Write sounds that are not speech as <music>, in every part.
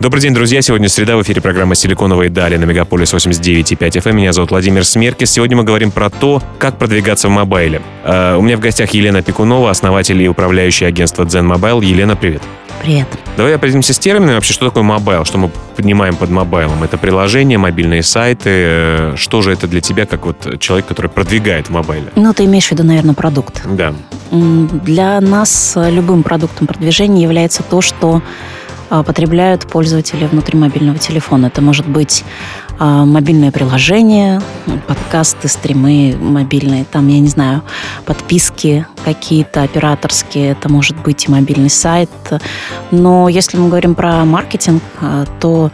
Добрый день, друзья. Сегодня среда в эфире программа «Силиконовые дали» на Мегаполис 89.5 FM. Эм. Меня зовут Владимир Смеркис. Сегодня мы говорим про то, как продвигаться в mobile е. Э, у меня в гостях Елена Пикунова, основатель и управляющая агентства Zen Mobile. Елена, привет. Привет. Давай определимся с терминами вообще, что такое mobile, что мы понимаем под mobile ом. Это приложения, мобильные сайты. Э, что же это для тебя, как вот человек, который продвигает в mobile е? Ну, ты имеешь в виду, наверное, продукт. Да. Для нас любым продуктом продвижения является то, что потребляют пользователи внутри мобильного телефона. Это может быть а, мобильное приложение, подкасты, стримы мобильные, там, я не знаю, подписки какие-то операторские, это может быть и мобильный сайт. Но если мы говорим про маркетинг, а, то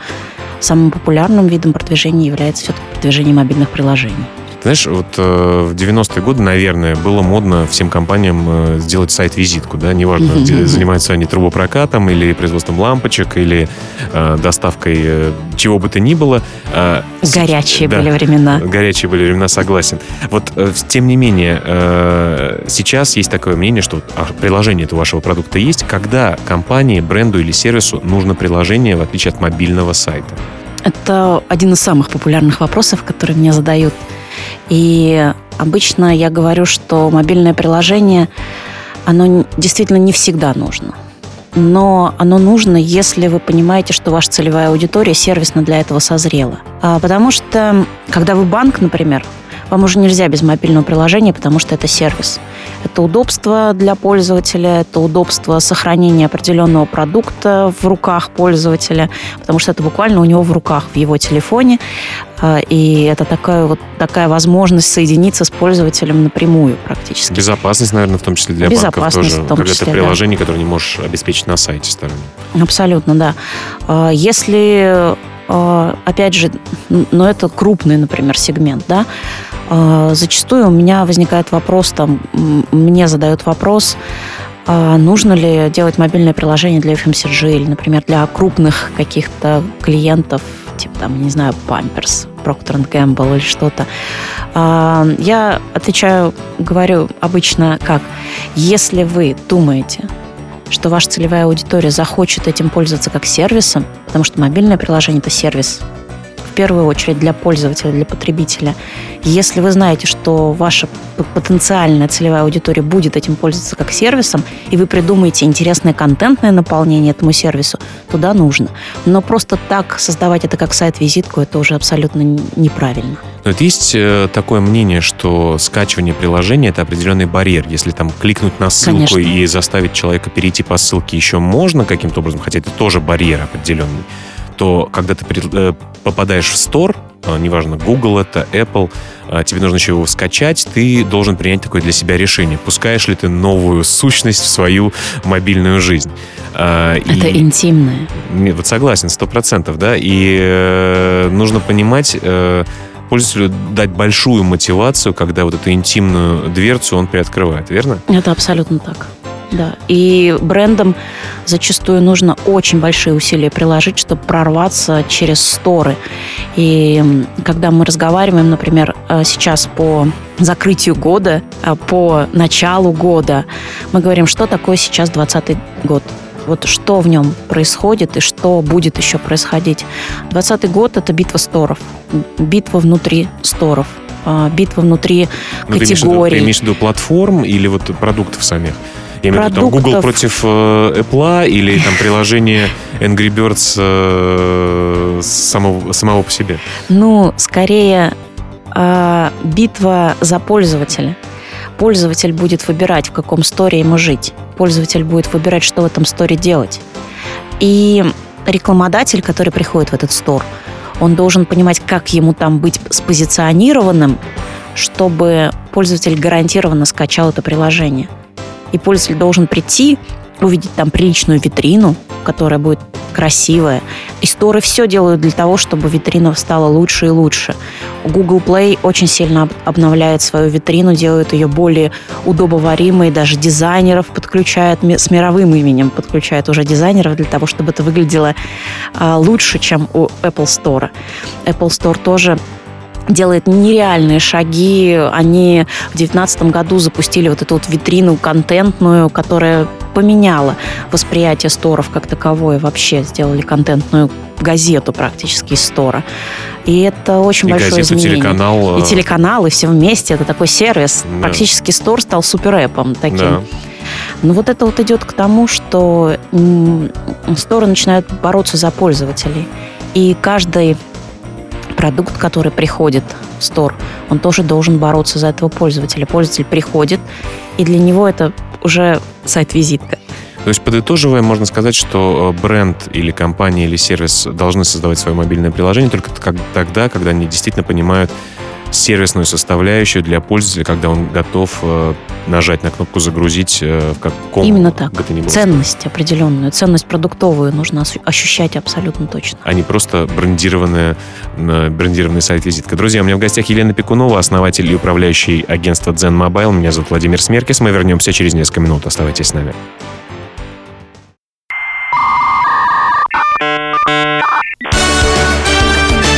самым популярным видом продвижения является все-таки продвижение мобильных приложений. Знаешь, вот э, в 90-е годы, наверное, было модно всем компаниям э, сделать сайт-визитку, да, неважно, где занимаются они трубопрокатом или производством лампочек, или э, доставкой э, чего бы то ни было. Э, горячие да, были времена. Горячие были времена, согласен. Вот, э, тем не менее, э, сейчас есть такое мнение, что а, приложение этого вашего продукта есть, когда компании, бренду или сервису нужно приложение, в отличие от мобильного сайта. Это один из самых популярных вопросов, которые мне задают и обычно я говорю, что мобильное приложение, оно действительно не всегда нужно. Но оно нужно, если вы понимаете, что ваша целевая аудитория сервисно для этого созрела. А, потому что, когда вы банк, например, вам уже нельзя без мобильного приложения, потому что это сервис. Это удобство для пользователя, это удобство сохранения определенного продукта в руках пользователя, потому что это буквально у него в руках, в его телефоне. А, и это такая вот такая возможность соединиться с пользователем напрямую практически. Безопасность, наверное, в том числе для банков тоже. В том когда числе, это приложение, да. которое не можешь обеспечить на сайте стороны. Абсолютно, да. А, если а, опять же, но это крупный, например, сегмент, да, зачастую у меня возникает вопрос, там, мне задают вопрос, а нужно ли делать мобильное приложение для FMCG или, например, для крупных каких-то клиентов, типа, там, не знаю, Pampers, Procter Gamble или что-то. Я отвечаю, говорю обычно как, если вы думаете, что ваша целевая аудитория захочет этим пользоваться как сервисом, потому что мобильное приложение – это сервис первую очередь для пользователя, для потребителя. Если вы знаете, что ваша потенциальная целевая аудитория будет этим пользоваться как сервисом, и вы придумаете интересное контентное наполнение этому сервису, туда нужно. Но просто так создавать это как сайт-визитку, это уже абсолютно неправильно. Но вот есть э, такое мнение, что скачивание приложения это определенный барьер. Если там кликнуть на ссылку Конечно. и заставить человека перейти по ссылке еще можно каким-то образом, хотя это тоже барьер определенный, то когда ты э, попадаешь в стор, э, неважно, Google это, Apple, тебе нужно еще его скачать, ты должен принять такое для себя решение. Пускаешь ли ты новую сущность в свою мобильную жизнь? Это и, интимное. Вот согласен, сто процентов, да. И э, нужно понимать, э, пользователю дать большую мотивацию, когда вот эту интимную дверцу он приоткрывает, верно? Это абсолютно так. Да. И брендам зачастую нужно очень большие усилия приложить, чтобы прорваться через сторы. И когда мы разговариваем, например, э, сейчас по закрытию года, э, по началу года, мы говорим, что такое сейчас 2020 год вот что в нем происходит и что будет еще происходить. 2020 год – это битва сторов, битва внутри сторов, а, битва внутри ну, категорий. Ты имеешь в виду платформ или вот продуктов самих? Я имею в виду там Google против э, Apple или там приложение Angry Birds э, самого, самого по себе? Ну, скорее э, битва за пользователя. Пользователь будет выбирать, в каком сторе ему жить пользователь будет выбирать, что в этом сторе делать. И рекламодатель, который приходит в этот стор, он должен понимать, как ему там быть спозиционированным, чтобы пользователь гарантированно скачал это приложение. И пользователь должен прийти, увидеть там приличную витрину, которая будет красивая. И сторы все делают для того, чтобы витрина стала лучше и лучше. Google Play очень сильно обновляет свою витрину, делает ее более удобоваримой, даже дизайнеров подключает, с мировым именем подключает уже дизайнеров для того, чтобы это выглядело а, лучше, чем у Apple Store. Apple Store тоже делает нереальные шаги. Они в 2019 году запустили вот эту вот витрину контентную, которая поменяла восприятие сторов как таковое. Вообще сделали контентную газету практически из стора. И это очень и большое газету, изменение. телеканал. И телеканал, и все вместе. Это такой сервис. Да. Практически стор стал суперэпом таким. Да. Но вот это вот идет к тому, что сторы начинают бороться за пользователей. И каждый продукт, который приходит в стор, он тоже должен бороться за этого пользователя. Пользователь приходит, и для него это уже сайт-визитка. То есть, подытоживая, можно сказать, что э, бренд или компания или сервис должны создавать свое мобильное приложение только тогда, когда они действительно понимают сервисную составляющую для пользователя, когда он готов э, нажать на кнопку «Загрузить» э, в каком Именно так. бы то ни было Ценность определенную, ценность продуктовую нужно ощущать абсолютно точно. а не просто брендированная, э, брендированный сайт-визитка. Друзья, у меня в гостях Елена Пекунова, основатель и управляющий агентства Zen Mobile. Меня зовут Владимир Смеркис. Мы вернемся через несколько минут. Оставайтесь с нами.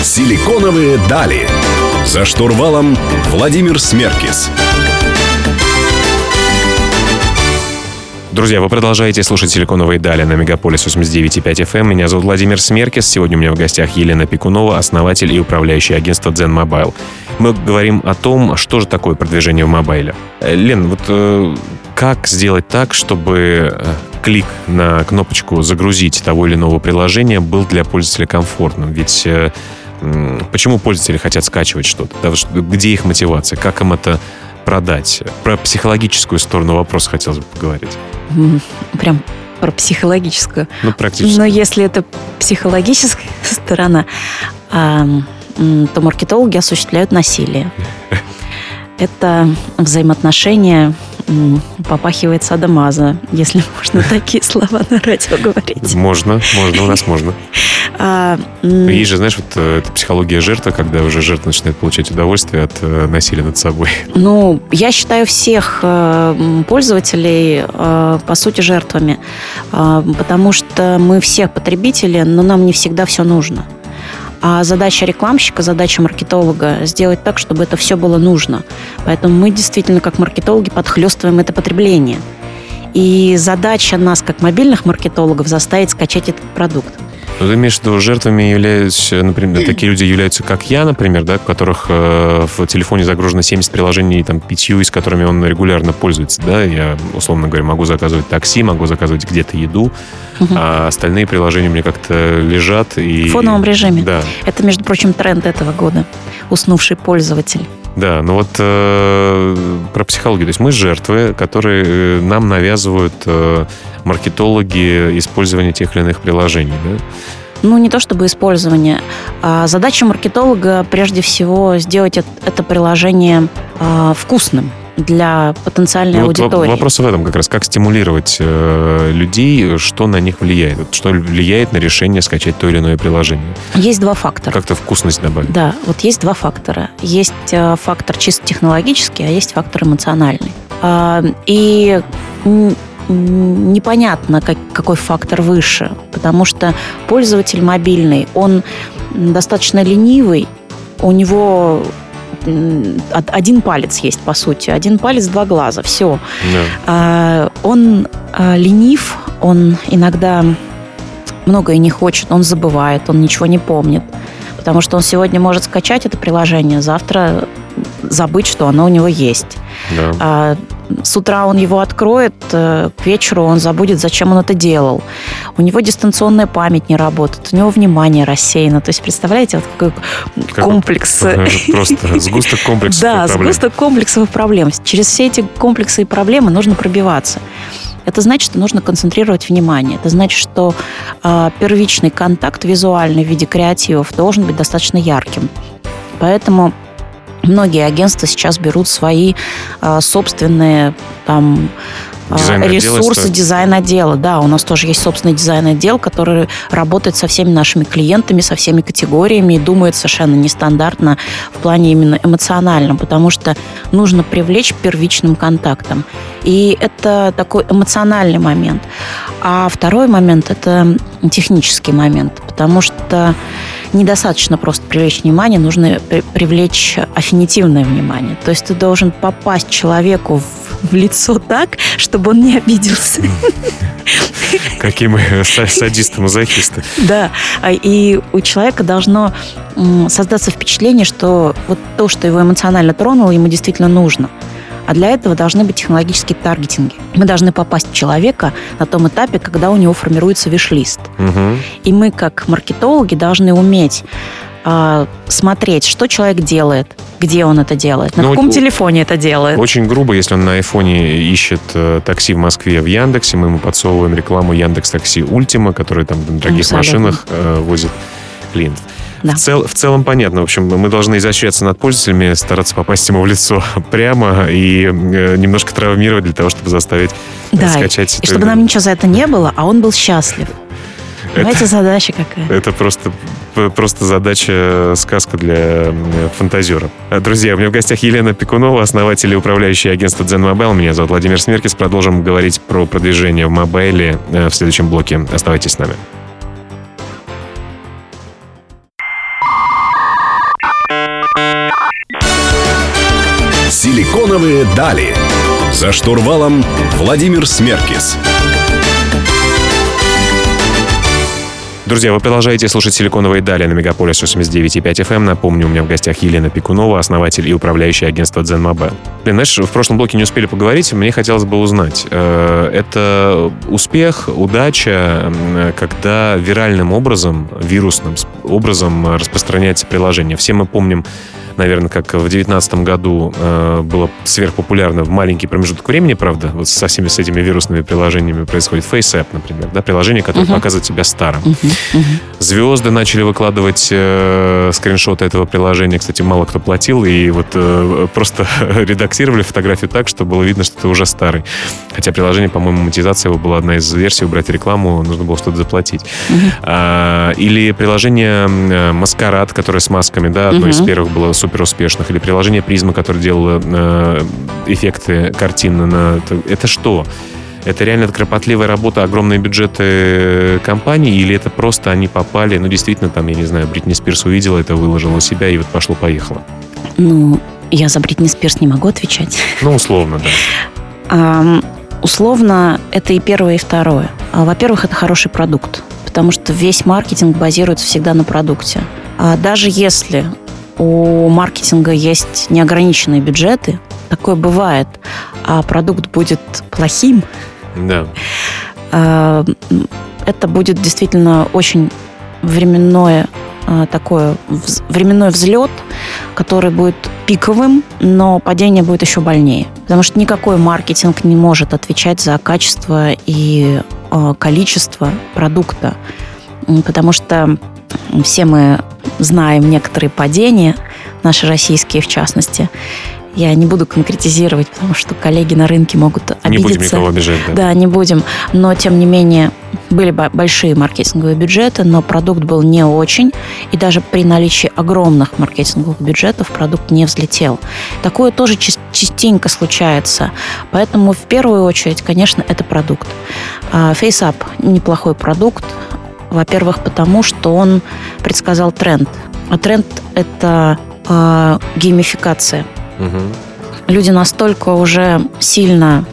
Силиконовые дали. За штурвалом Владимир Смеркис. Друзья, вы продолжаете слушать «Силиконовые дали» на Мегаполис 89.5 FM. Меня зовут Владимир Смеркис. Сегодня у меня в гостях Елена Пекунова, основатель и управляющий агентства Zen Mobile. Мы говорим о том, что же такое продвижение в мобайле. Э, Лен, вот э, как сделать так, чтобы э, клик на кнопочку «Загрузить» того или иного приложения был для пользователя комфортным? Ведь почему пользователи хотят скачивать что-то? Да, где их мотивация? Как им это продать? Про психологическую сторону вопроса хотелось бы поговорить. Прям про психологическую. Ну, практически. Но если это психологическая <laughs> сторона, то маркетологи осуществляют насилие. <laughs> Это взаимоотношения попахивает садомаза, если <laughs> можно такие слова на радио говорить. Можно, можно, у нас <laughs> можно. А, Есть же, знаешь, вот э, это психология жертвы, когда уже жертва начинает получать удовольствие от э, насилия над собой. <laughs> Ну, я считаю всех э, пользователей, по сути, жертвами, Э, потому что мы все потребители, но нам не всегда все нужно. А задача рекламщика, задача маркетолога сделать так, чтобы это все было нужно. Поэтому мы действительно, как маркетологи, подхлестываем это потребление. И задача нас, как мобильных маркетологов, заставить скачать этот продукт. Ну, ты имеешь в виду, жертвами являются, например, такие люди являются, как я, например, да, у которых э, в телефоне загружено 70 приложений, там, пятью, из которыми он регулярно пользуется, да, я, условно говоря, могу заказывать такси, могу заказывать где-то еду, Мгм. а остальные приложения у меня как-то лежат и... В фоновом режиме. Да, Это, между прочим, тренд этого года. Уснувший пользователь. Да, ну вот э, про психологию. То есть мы жертвы, которые э, нам навязывают э, маркетологи использование тех или иных приложений. Да? Ну, не то чтобы использование. А задача маркетолога прежде всего сделать эт- это приложение а, вкусным для потенциальной Ну, вот во- аудитории. вопрос в этом как раз. Как стимулировать э, людей, что на них влияет? Вот Что влияет на решение скачать то или иное приложение? Есть два фактора. Как-то вкусность добавить. Да, вот есть два фактора. Есть э, фактор чисто технологический, а есть фактор эмоциональный. А, И непонятно, как- какой фактор выше, потому что пользователь мобильный, он достаточно ленивый, у него один палец есть, по сути. Один палец, два глаза. Все. Да. А, он а, ленив, он иногда многое не хочет, он забывает, он ничего не помнит. Потому что он сегодня может скачать это приложение, завтра забыть, что оно у него есть. да. С утра он его откроет, э, к вечеру он забудет, зачем он это делал. У него дистанционная память не работает, у него внимание рассеяно. То есть, представляете, вот какой Как- комплекс Просто <laughs> сгусток комплексов да, сгусток комплексов и проблем. Через все эти комплексы и проблемы нужно пробиваться. Это значит, что нужно концентрировать внимание. Это значит, что э, первичный контакт визуальный в виде креативов должен быть достаточно ярким. Поэтому многие агентства сейчас берут свои э, собственные там Дизайн ресурсы дизайн-отдела. Да, у нас тоже есть собственный дизайн-отдел, который работает со всеми нашими клиентами, со всеми категориями и думает совершенно нестандартно в плане именно эмоциональном, потому что нужно привлечь первичным контактом. И это такой эмоциональный момент. А второй момент – это технический момент, потому что недостаточно просто привлечь внимание, нужно привлечь аффинитивное внимание. То есть ты должен попасть человеку в, в лицо так, чтобы он не обиделся. <laughs> Какие мы садисты-мазохисты. Да, а и у человека должно создаться впечатление, что вот то, что его эмоционально тронуло, ему действительно нужно. А для этого должны быть технологические таргетинги. Мы должны попасть в человека на том этапе, когда у него формируется виш-лист. Угу. И мы, как маркетологи, должны уметь э, смотреть, что человек делает, где он это делает, на ну, каком телефоне это делает. Очень грубо, если он на айфоне ищет э, такси в Москве в Яндексе, мы ему подсовываем рекламу Яндекс Такси Ультима, который там на дорогих Абсолютно. машинах э, возит клиентов. Да. В, цел, в целом понятно. В общем, мы должны изощряться над пользователями, стараться попасть ему в лицо <laughs> прямо и э, немножко травмировать для того, чтобы заставить э, да, скачать. И, и чтобы нам ничего за это не было, а он был счастлив. Понимаете, задача какая? <laughs> Это просто, просто задача, э, сказка для фантазера. Друзья, у меня в гостях Елена Пекунова, основатель и управляющий агентства Zen Mobile. Меня зовут Владимир Смеркис. Продолжим говорить про продвижение в мобайле в следующем блоке. Оставайтесь с нами. Силиконовые дали. За штурвалом Владимир Смеркис. Друзья, вы продолжаете слушать «Силиконовые дали» на Мегаполис 89.5 FM. Эм. Напомню, у меня в гостях Елена Пикунова, основатель и управляющий агентства Zen Mobile. Блин, знаешь, в прошлом блоке не успели поговорить, мне хотелось бы узнать. Э, это успех, удача, когда виральным образом, вирусным образом распространяется приложение. Все мы помним наверное, как в 2019 году э, было сверхпопулярно в маленький промежуток времени, правда, вот со всеми с этими вирусными приложениями происходит FaceApp, например, да, приложение, которое uh-huh. показывает тебя старым. Uh-huh. Uh-huh. Звезды начали выкладывать э, скриншоты этого приложения, кстати, мало кто платил, и вот э, просто <laughs> редактировали фотографию так, что было видно, что ты уже старый. Хотя приложение, по-моему, монетизация его была одна из версий, убрать рекламу, нужно было что-то заплатить. Uh-huh. А, или приложение э, Маскарад, которое с масками, да, одно uh-huh. из первых было супер успешных, или приложение Призма, которое делало э, эффекты картины на... Это что? Это реально кропотливая работа, огромные бюджеты компании, или это просто они попали, ну, действительно, там, я не знаю, Бритни Спирс увидела это, выложила себя, и вот пошло-поехало? Ну, я за Бритни Спирс не могу отвечать. Ну, условно, да. А, условно, это и первое, и второе. А, во-первых, это хороший продукт, потому что весь маркетинг базируется всегда на продукте. А даже если у маркетинга есть неограниченные бюджеты, такое бывает, а продукт будет плохим, да. А, это будет действительно очень временное а, такое временной взлет, который будет пиковым, но падение будет еще больнее. Потому что никакой маркетинг не может отвечать за качество и а, количество продукта. Потому что все мы знаем некоторые падения, наши российские в частности. Я не буду конкретизировать, потому что коллеги на рынке могут обидеться. Не будем никого обижать, да? Да, не будем. Но, тем не менее, были большие маркетинговые бюджеты, но продукт был не очень. И даже при наличии огромных маркетинговых бюджетов продукт не взлетел. Такое тоже частенько случается. Поэтому, в первую очередь, конечно, это продукт. А, FaceApp – неплохой продукт. Во-первых, потому что он предсказал тренд. А тренд – это э, геймификация. Люди настолько уже сильно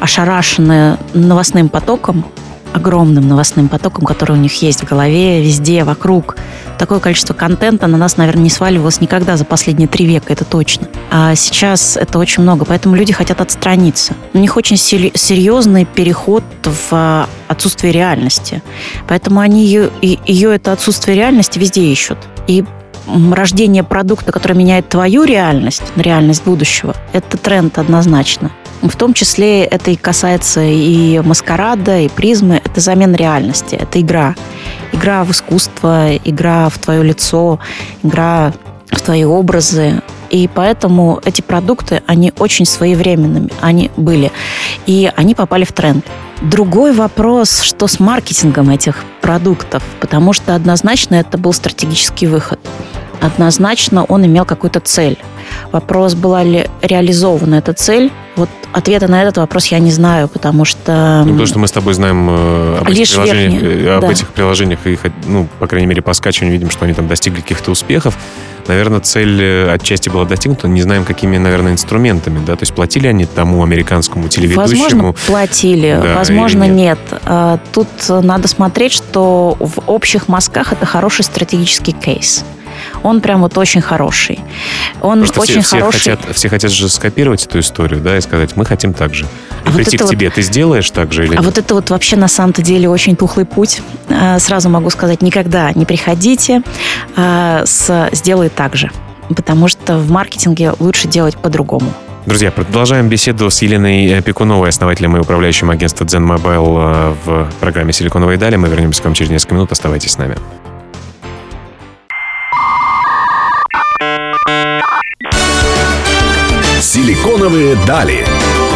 ошарашены новостным потоком, огромным новостным потоком, который у них есть в голове, везде, вокруг. Такое количество контента на нас, наверное, не сваливалось никогда за последние три века, это точно. А сейчас это очень много, поэтому люди хотят отстраниться. У них очень серьезный переход в а, отсутствие реальности. Поэтому они ее, ее это отсутствие реальности везде ищут. И рождение продукта, который меняет твою реальность реальность будущего, это тренд однозначно. В том числе это и касается и маскарада, и призмы. Это замена реальности, это игра. Игра в искусство, игра в твое лицо, игра в твои образы. И поэтому эти продукты, они очень своевременными, они были. И они попали в тренд. Другой вопрос, что с маркетингом этих продуктов, потому что однозначно это был стратегический выход. Однозначно он имел какую-то цель. Вопрос, была ли реализована эта цель, вот ответа на этот вопрос я не знаю, потому что... Ну, потому что мы с тобой знаем э, об, Лишь этих приложениях, верхние, э, об да. этих приложениях, и, ну, по крайней мере, по скачиванию видим, что они там достигли каких-то успехов. Наверное, цель э, отчасти была достигнута, не знаем, какими, наверное, инструментами, да, то есть платили они тому американскому телеведущему. Возможно, платили, Да, возможно, или нет. А, Тут надо смотреть, что в общих мазках это хороший стратегический кейс. Он прям вот очень хороший. Он Просто очень все, все хороший. хотят, все хотят же скопировать эту историю, да, и сказать, мы хотим так же. И А вот прийти к вот- тебе, ты сделаешь так же или А нет? вот это вот вообще на самом-то деле очень тухлый путь. А, Сразу могу сказать, никогда не приходите а, с «сделай так же». Потому что в маркетинге лучше делать по-другому. Друзья, продолжаем беседу с Еленой Пекуновой, основателем и управляющим агентства Zen Mobile э, в программе «Силиконовые дали». Мы вернемся к вам через несколько минут. Оставайтесь с нами. Силиконовые дали.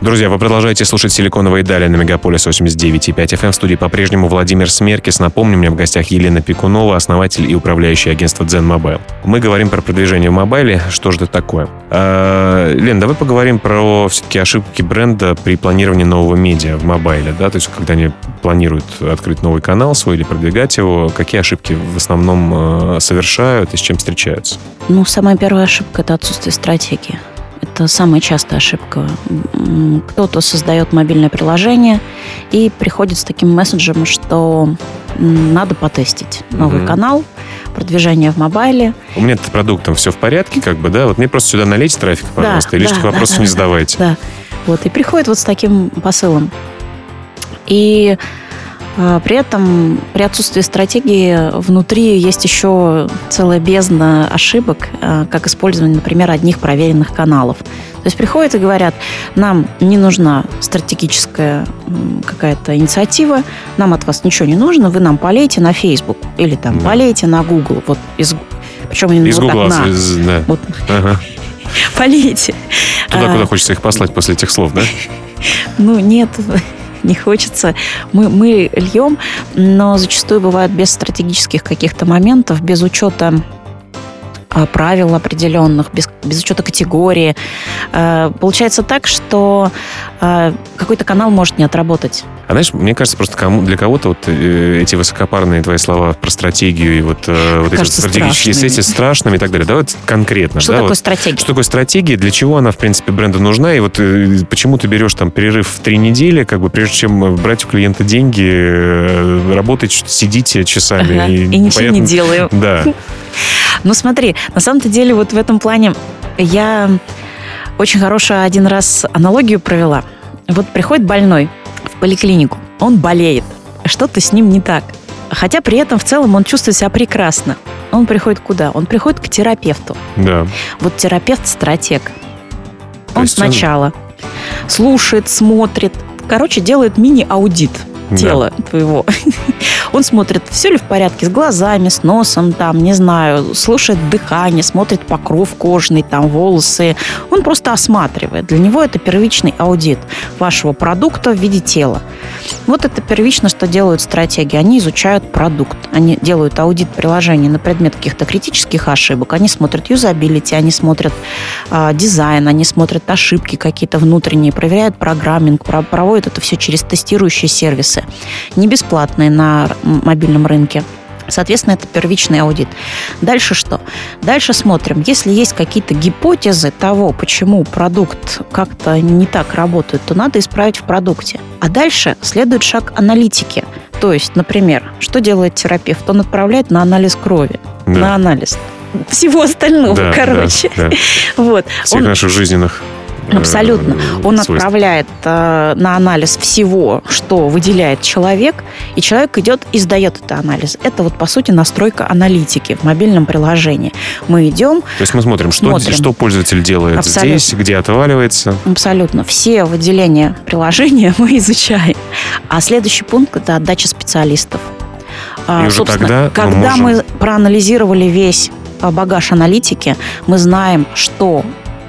Друзья, вы продолжаете слушать «Силиконовые дали» на Мегаполис 89,5 FM. В студии по-прежнему Владимир Смеркис. Напомню, у меня в гостях Елена Пекунова, основатель и управляющий агентства Zen Mobile. Мы говорим про продвижение в мобайле. Что же это такое? А, Лен, давай поговорим про все-таки ошибки бренда при планировании нового медиа в мобайле. Да? То есть, когда они планируют открыть новый канал свой или продвигать его, какие ошибки в основном э, совершают и с чем встречаются? Ну, самая первая ошибка – это отсутствие стратегии. Это самая частая ошибка. Кто-то создает мобильное приложение и приходит с таким месседжем, что надо потестить новый Мгм. канал, продвижение в мобайле. У меня с продуктом все в порядке, как бы, да? Вот мне просто сюда налейте трафик, Да, пожалуйста, и лишних да, вопросов да, не да, задавайте. Да. Вот, и приходит вот с таким посылом. И при этом, при отсутствии стратегии, внутри есть еще целая бездна ошибок, а, как использование, например, одних проверенных каналов. То есть приходят и говорят, нам не нужна стратегическая какая-то инициатива, нам от вас ничего не нужно, вы нам полейте на Facebook или там Да. полейте на Google. Вот из, причем именно Из вот так Гугла, на. из- да. Вот Ага. <laughs> полейте. Туда, А, куда хочется их послать после этих слов, да? <laughs> Ну, нет, не хочется. Мы, мы льем, но зачастую бывает без стратегических каких-то моментов, без учета а, правил определенных, без, без учета категории. Э, Получается так, что э, какой-то канал может не отработать. А знаешь, мне кажется, просто кому, для кого-то вот э, эти высокопарные твои слова про стратегию и вот, э, вот эти вот стратегические страшными. сети страшными и так далее. Давай вот конкретно. Что да, такое вот стратегия? Что такое стратегия, для чего она, в принципе, бренду нужна, и вот э, почему ты берешь там перерыв в три недели, как бы прежде чем брать у клиента деньги, э, работать, сидите часами. Ага, И ничего не непонятно- делаю. <laughs> Да. <laughs> Ну смотри, на самом-то деле вот в этом плане я очень хорошую один раз аналогию провела. Вот приходит больной поликлинику, он болеет, что-то с ним не так. Хотя при этом в целом он чувствует себя прекрасно. Он приходит куда? Он приходит к терапевту. Да. Вот терапевт стратег. То Он есть он- сначала слушает, смотрит, короче, делает мини-аудит Да. тела твоего. Он смотрит, все ли в порядке с глазами, с носом, там, не знаю, слушает дыхание, смотрит покров кожный, там, волосы. Он просто осматривает. Для него это первичный аудит вашего продукта в виде тела. Вот это первично, что делают стратегии. Они изучают продукт. Они делают аудит приложения на предмет каких-то критических ошибок. Они смотрят юзабилити, они смотрят а, дизайн, они смотрят ошибки какие-то внутренние, проверяют программинг, про- проводят это все через тестирующие сервисы, не бесплатные на мобильном рынке. Соответственно, это первичный аудит. Дальше что? Дальше смотрим, если есть какие-то гипотезы того, почему продукт как-то не так работает, то надо исправить в продукте. А дальше следует шаг аналитики. То есть, например, что делает терапевт? Он отправляет на анализ крови, Да. на анализ всего остального, Да, короче. да, да. <laughs> Вот. Всех Он- наших жизненных Абсолютно. Он свойств. отправляет э, на анализ всего, что выделяет человек, и человек идет и сдает этот анализ. Это вот, по сути, настройка аналитики в мобильном приложении. Мы идем, То есть мы смотрим, что, Смотрим. что пользователь делает Абсолютно. здесь, где отваливается. абсолютно все выделения приложения <laughs> мы изучаем. А следующий пункт – это отдача специалистов. И уже тогда мы когда можем- мы проанализировали весь а, багаж аналитики, мы знаем, что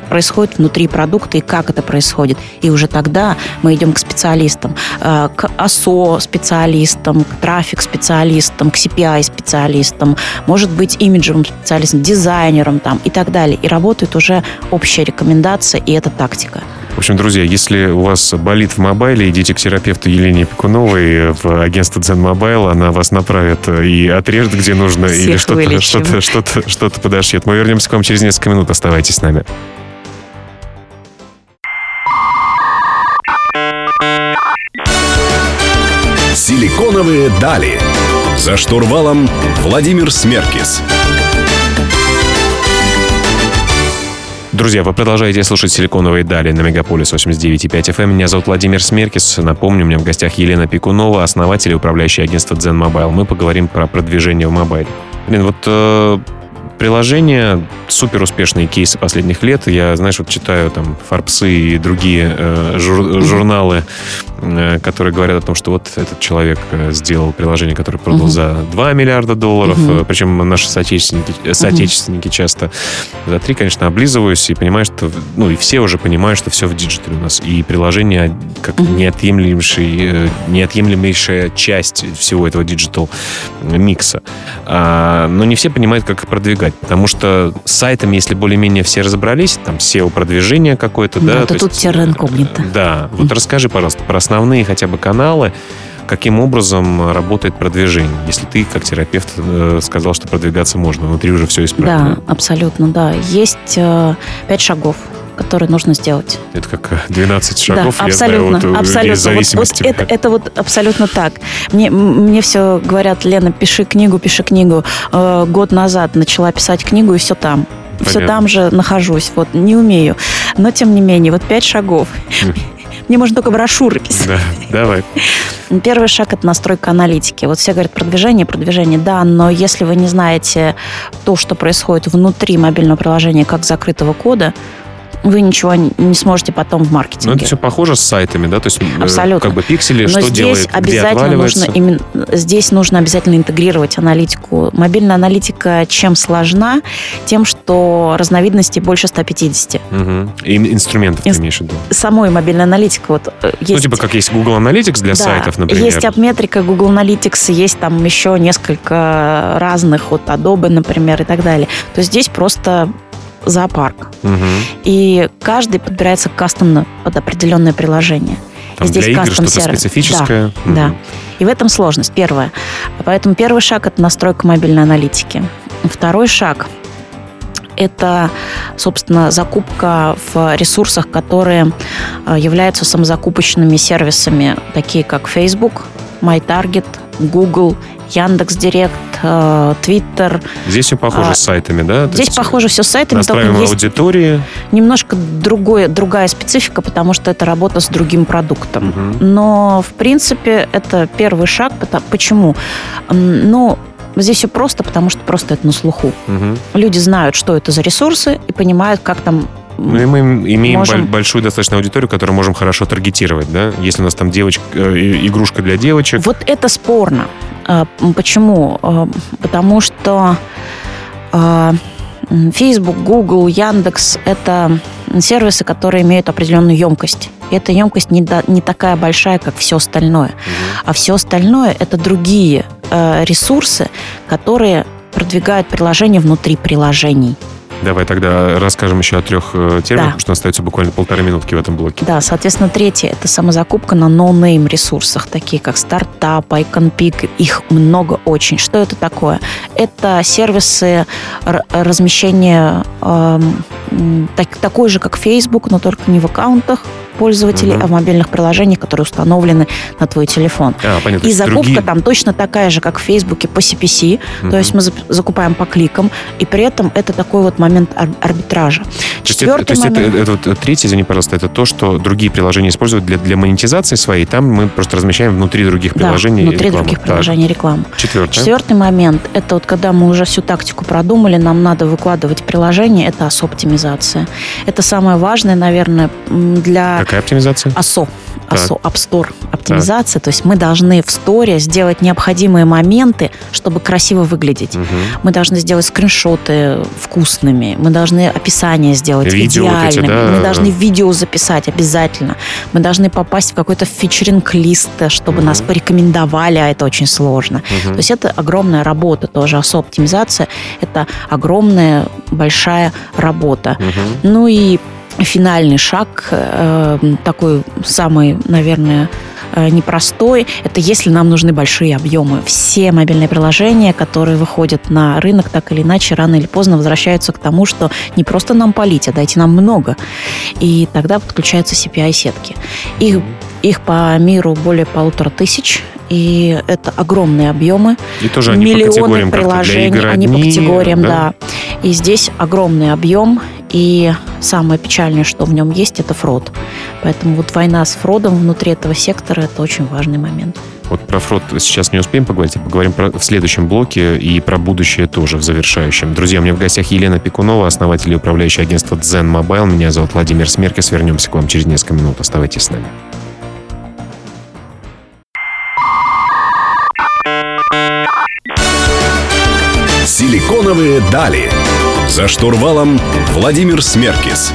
происходит внутри продукта и как это происходит. И уже тогда мы идем к специалистам, э, к АСО специалистам, к трафик специалистам, к CPI специалистам, может быть, имиджевым специалистам, дизайнерам там и так далее. И работает уже общая рекомендация, и это тактика. В общем, друзья, если у вас болит в мобайле, идите к терапевту Елене Пекуновой в агентство Zen Mobile, она вас направит и отрежет, где нужно, Всех или что-то, что-то, что-то, что-то подошьет. Мы вернемся к вам через несколько минут. Оставайтесь с нами. Силиконовые дали. За штурвалом Владимир Смеркис. Друзья, вы продолжаете слушать «Силиконовые дали» на Мегаполис 89.5 FM. Меня зовут Владимир Смеркис. Напомню, у меня в гостях Елена Пекунова, основатель и управляющий агентства Zen Mobile. Мы поговорим про продвижение в мобайле. Блин, вот э, приложения, супер успешные кейсы последних лет. Я, знаешь, вот читаю там Форбсы и другие э, жур- журналы, которые говорят о том, что вот этот человек э, сделал приложение, которое продал Мгм. за 2 миллиарда долларов. Э, Причем наши соотечественники, э, соотечественники часто за три, конечно, облизываюсь и понимаю, что, ну, и все уже понимают, что все в digital е у нас. И приложение как Мгм. неотъемлемейший, э, неотъемлемейшая часть всего этого digital микса. А, но не все понимают, как их продвигать, потому что с сайтами, если более-менее все разобрались, там SEO-продвижение какое-то, да? Да, то то тут есть, терра инкогнита. э, Да, вот расскажи, пожалуйста, про основные хотя бы каналы, каким образом работает продвижение, если ты, как терапевт, э, сказал, что продвигаться можно, внутри уже все исправлено. Да, абсолютно, да. Есть э, пять шагов, которые нужно сделать. Это как э, 12 шагов, да, я абсолютно, знаю, вот, абсолютно. Вот- зависимости. Вот, это, это вот абсолютно так. Мне, мне все говорят, Лена, пиши книгу, пиши книгу. Э, год назад начала писать книгу, и все там. Все Понятно. там же нахожусь, вот, не умею. Но, тем не менее, вот пять шагов. Мне можно только брошюры писать. Да, давай. Первый шаг – это настройка аналитики. Вот все говорят продвижение, продвижение, да, но если вы не знаете то, что происходит внутри мобильного приложения как закрытого кода, вы ничего не сможете потом в Ну, маркетинге. это все похоже с сайтами, да? То есть, э, Абсолютно. как бы пиксели, Но что здесь делает, обязательно нужно именно здесь нужно обязательно интегрировать аналитику. Мобильная аналитика чем сложна, тем, что разновидностей больше 150. Мгм. И инструментов ты Инс- имеешь в виду? Самой мобильной аналитики вот э, есть. Ну, типа как есть Google Analytics для Да, сайтов, например. Есть апметрика Google Analytics, есть там еще несколько разных, вот Adobe, например, и так далее. То есть здесь просто зоопарк. Мгм. И каждый подбирается кастомно под определенное приложение. Там здесь для игр что-то сервис. специфическое. Мгм. Да. И в этом сложность, первое. Поэтому первый шаг – это настройка мобильной аналитики. Второй шаг – это, собственно, закупка в ресурсах, которые э, являются самозакупочными сервисами, такие как Facebook, MyTarget, Google, Яндекс.Директ, э, Twitter. Здесь все похоже А, с сайтами, да? То Здесь есть похоже все с сайтами, только Настраиваем есть аудитории. немножко другое, другая специфика, потому что это работа с другим продуктом. Мгм. Но, в принципе, это первый шаг. Почему? Ну, здесь все просто, потому что просто это на слуху. Мгм. Люди знают, что это за ресурсы, и понимают, как там... Ну и мы имеем Можем. боль- большую достаточно аудиторию, которую можем хорошо таргетировать, да? Если у нас там девочка, э, игрушка для девочек. Вот это спорно. А, Почему? А, Потому что а, Facebook, Google, Яндекс – это сервисы, которые имеют определенную емкость. И эта емкость не, да- не такая большая, как все остальное. А все остальное – это другие э, ресурсы, которые продвигают приложения внутри приложений. Давай тогда расскажем еще о трех э, терминах, Да. потому что остается буквально полторы минутки в этом блоке. Да, соответственно, третье – это самозакупка на no name ресурсах, такие как стартап, IconPick, их много очень. Что это такое? Это сервисы размещения м, так- такой же, как Facebook, но только не в аккаунтах пользователей, Мгм. а в мобильных приложениях, которые установлены на твой телефон. А, понятно. И закупка другие- там точно такая же, как в Фейсбуке по CPC, Мгм. то есть мы закупаем по кликам, и при этом это такой вот момент ар- арбитража. Это, Четвертый то есть это, момент. это вот э, третье, извини, пожалуйста, это то, что другие приложения используют для, для монетизации своей. Там мы просто размещаем внутри других приложений да, внутри рекламу. других Так, приложений рекламу. Четвертое. Четвертый момент – это вот когда мы уже всю тактику продумали, нам надо выкладывать приложение, это ОС-оптимизация. Это самое важное, наверное, для... Какая оптимизация? АСО. АСО, App Store оптимизация. Так. То есть мы должны в сторе сделать необходимые моменты, чтобы красиво выглядеть. Угу. Мы должны сделать скриншоты вкусными. Мы должны описание сделать видео идеальными. Вот эти, да? Мы должны видео записать обязательно. Мы должны попасть в какой-то фичеринг-лист, чтобы угу. нас порекомендовали, а это очень сложно. Угу. То есть это огромная работа тоже. АСО оптимизация – это огромная, большая работа. Угу. Ну и финальный шаг, э, такой самый, наверное, э, непростой, это если нам нужны большие объемы. Все мобильные приложения, которые выходят на рынок, так или иначе, рано или поздно возвращаются к тому, что не просто нам полить, а дайте нам много. И тогда подключаются CPI-сетки. Их, их по миру более полутора тысяч и это огромные объемы. И тоже они миллионы по приложений, они по категориям, да? да. И здесь огромный объем, и самое печальное, что в нем есть, это фрод. Поэтому вот война с фродом внутри этого сектора – это очень важный момент. Вот про фрод сейчас не успеем поговорить, а поговорим про, в следующем блоке и про будущее тоже в завершающем. Друзья, у меня в гостях Елена Пекунова, основатель и управляющий агентства Zen Mobile. Меня зовут Владимир Смеркис. Вернемся к вам через несколько минут. Оставайтесь с нами. Силиконовые дали. За штурвалом Владимир Смеркис.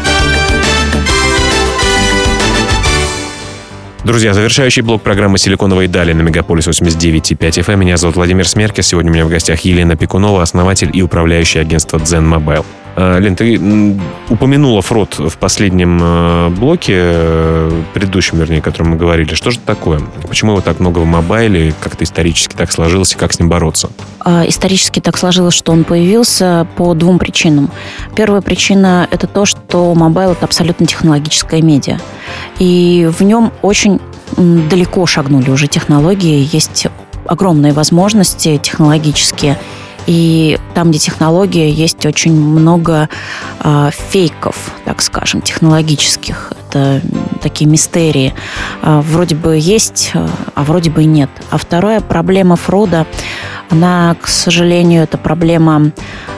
Друзья, завершающий блок программы «Силиконовые дали» на Мегаполис 89.5 FM. Меня зовут Владимир Смеркис. Сегодня у меня в гостях Елена Пекунова, основатель и управляющий агентства Zen Mobile. А, Лен, ты упомянула фрод в последнем э, блоке, э, предыдущем, вернее, о котором мы говорили. Что же это такое? Почему его так много в мобайле? Как-то исторически так сложилось, и как с ним бороться? А, исторически так сложилось, что он появился по двум причинам. Первая причина – это то, что mobile – это абсолютно технологическая медиа. И в нем очень далеко шагнули уже технологии, есть огромные возможности технологические – и там, где технология, есть очень много э, фейков, так скажем, технологических. Это такие мистерии. Э, вроде бы есть, а вроде бы и нет. А вторая проблема фрода, она, к сожалению, это проблема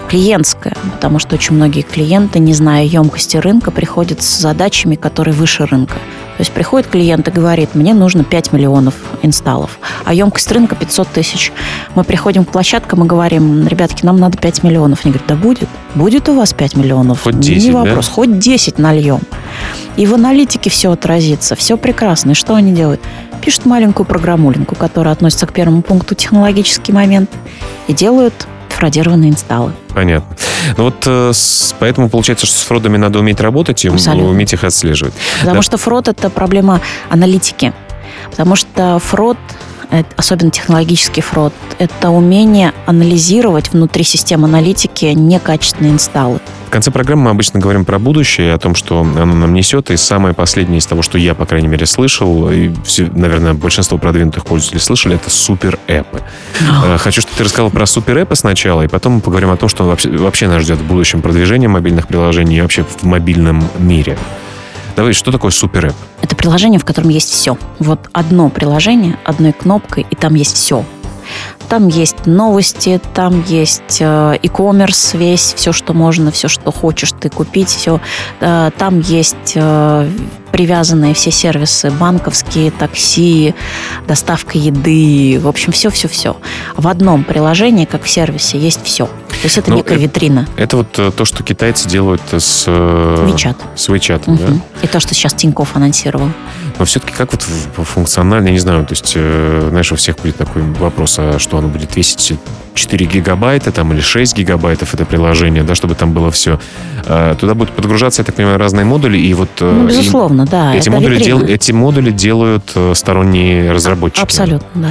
клиентская, потому что очень многие клиенты, не зная емкости рынка, приходят с задачами, которые выше рынка. То есть приходит клиент и говорит, мне нужно 5 миллионов инсталлов, а емкость рынка 500 тысяч. Мы приходим к площадкам и говорим, ребятки, нам надо 5 миллионов. Они говорят, да будет, будет у вас 5 миллионов. Хоть 10, Не вопрос, да? хоть 10 нальем. И в аналитике все отразится, все прекрасно. И что они делают? Пишут маленькую программулинку, которая относится к первому пункту технологический момент, и делают фродированные инсталлы. Понятно. Ну вот э, поэтому получается, что с фродами надо уметь работать и Абсолютно. уметь их отслеживать. Потому да? что фрод это проблема аналитики. Потому что фрод особенно технологический фрод, это умение анализировать внутри систем аналитики некачественные инсталлы. В конце программы мы обычно говорим про будущее, о том, что оно нам несет. И самое последнее из того, что я, по крайней мере, слышал, и, все, наверное, большинство продвинутых пользователей слышали, это супер-эпы. Oh. Хочу, чтобы ты рассказал про супер-эпы сначала, и потом мы поговорим о том, что вообще, вообще нас ждет в будущем продвижение мобильных приложений и вообще в мобильном мире. Давай, что такое супер-эп? Это приложение, в котором есть все. Вот одно приложение, одной кнопкой, и там есть все. Там есть новости, там есть э, e-commerce весь, все, что можно, все, что хочешь ты купить, все. Э, там есть э, привязанные все сервисы, банковские, такси, доставка еды, в общем, все-все-все. В одном приложении, как в сервисе, есть все. То есть это ну, некая витрина. Это вот то, что китайцы делают с... WeChat. С WeChat, угу. да? И то, что сейчас Тинькофф анонсировал. Но все-таки как вот функционально, я не знаю, то есть, знаешь, у всех будет такой вопрос, а что оно будет весить 4 гигабайта там, или 6 гигабайтов это приложение, да, чтобы там было все. А, туда будут подгружаться, я так понимаю, разные модули, и вот... Э, ну, безусловно, и, да. Эти модули, дел, эти модули делают э, сторонние разработчики. Абсолютно, да.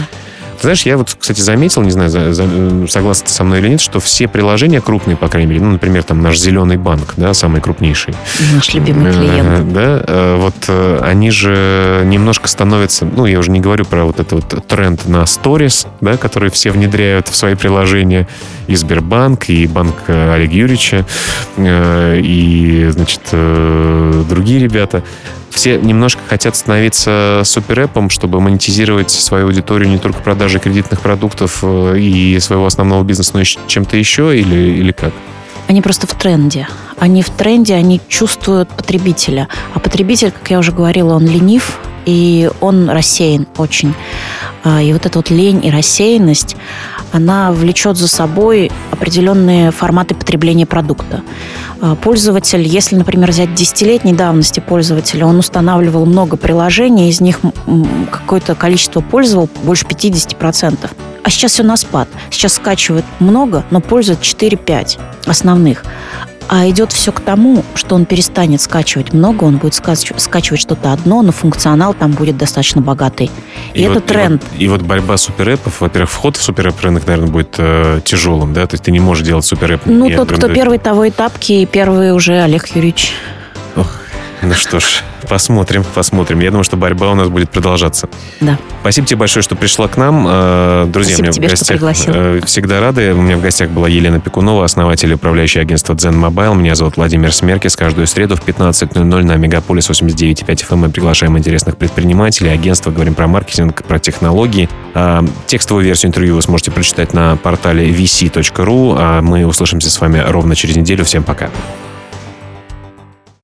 Знаешь, я вот, кстати, заметил, не знаю, за, за, согласен ты со мной или нет, что все приложения крупные, по крайней мере, ну, например, там наш зеленый банк, да, самый крупнейший. Наш любимый клиент. Да, э, вот э, они же немножко становятся, ну, я уже не говорю про вот этот вот тренд на сторис, да, который все внедряют в свои приложения, и Сбербанк, и банк Олега Юрьевича, э, и, значит, другие ребята все немножко хотят становиться суперэпом, чтобы монетизировать свою аудиторию не только продажей кредитных продуктов э, и своего основного бизнеса, но и чем-то еще, или, или как? Они просто в тренде. они в тренде, они чувствуют потребителя. А потребитель, как я уже говорила, он ленив, и он рассеян очень. А, и вот эта вот лень и рассеянность, она влечет за собой определенные форматы потребления продукта. А, пользователь, если, например, взять десятилетней давности пользователя, он устанавливал много приложений, из них какое-то количество пользовал, больше 50%. А сейчас все на спад. Сейчас скачивают много, но пользуют 4-5 основных. А идет все к тому, что он перестанет скачивать много, он будет скачивать, скачивать что-то одно, но функционал там будет достаточно богатый. И, и это вот, тренд. И вот, и вот борьба суперэпов, во-первых, вход в суперэп рынок, наверное, будет э, тяжелым, да? То есть ты не можешь делать суперэп. Ну, тот, кто первый, того и тапки, и первый уже Олег Юрьевич. Ох, ну что ж, посмотрим, посмотрим. Я думаю, что борьба у нас будет продолжаться. Да. Спасибо тебе большое, что пришла к нам. Э, друзья, Спасибо тебе, в гостях что э, всегда рады. У меня в гостях была Елена Пекунова, основатель и управляющий агентства Zen Mobile. Меня зовут Владимир Смеркис. Каждую среду в 15.00 на Мегаполис 89.5 FM мы приглашаем интересных предпринимателей, агентства, говорим про маркетинг, про технологии. Э, текстовую версию интервью вы сможете прочитать на портале vc.ru. А мы услышимся с вами ровно через неделю. Всем пока.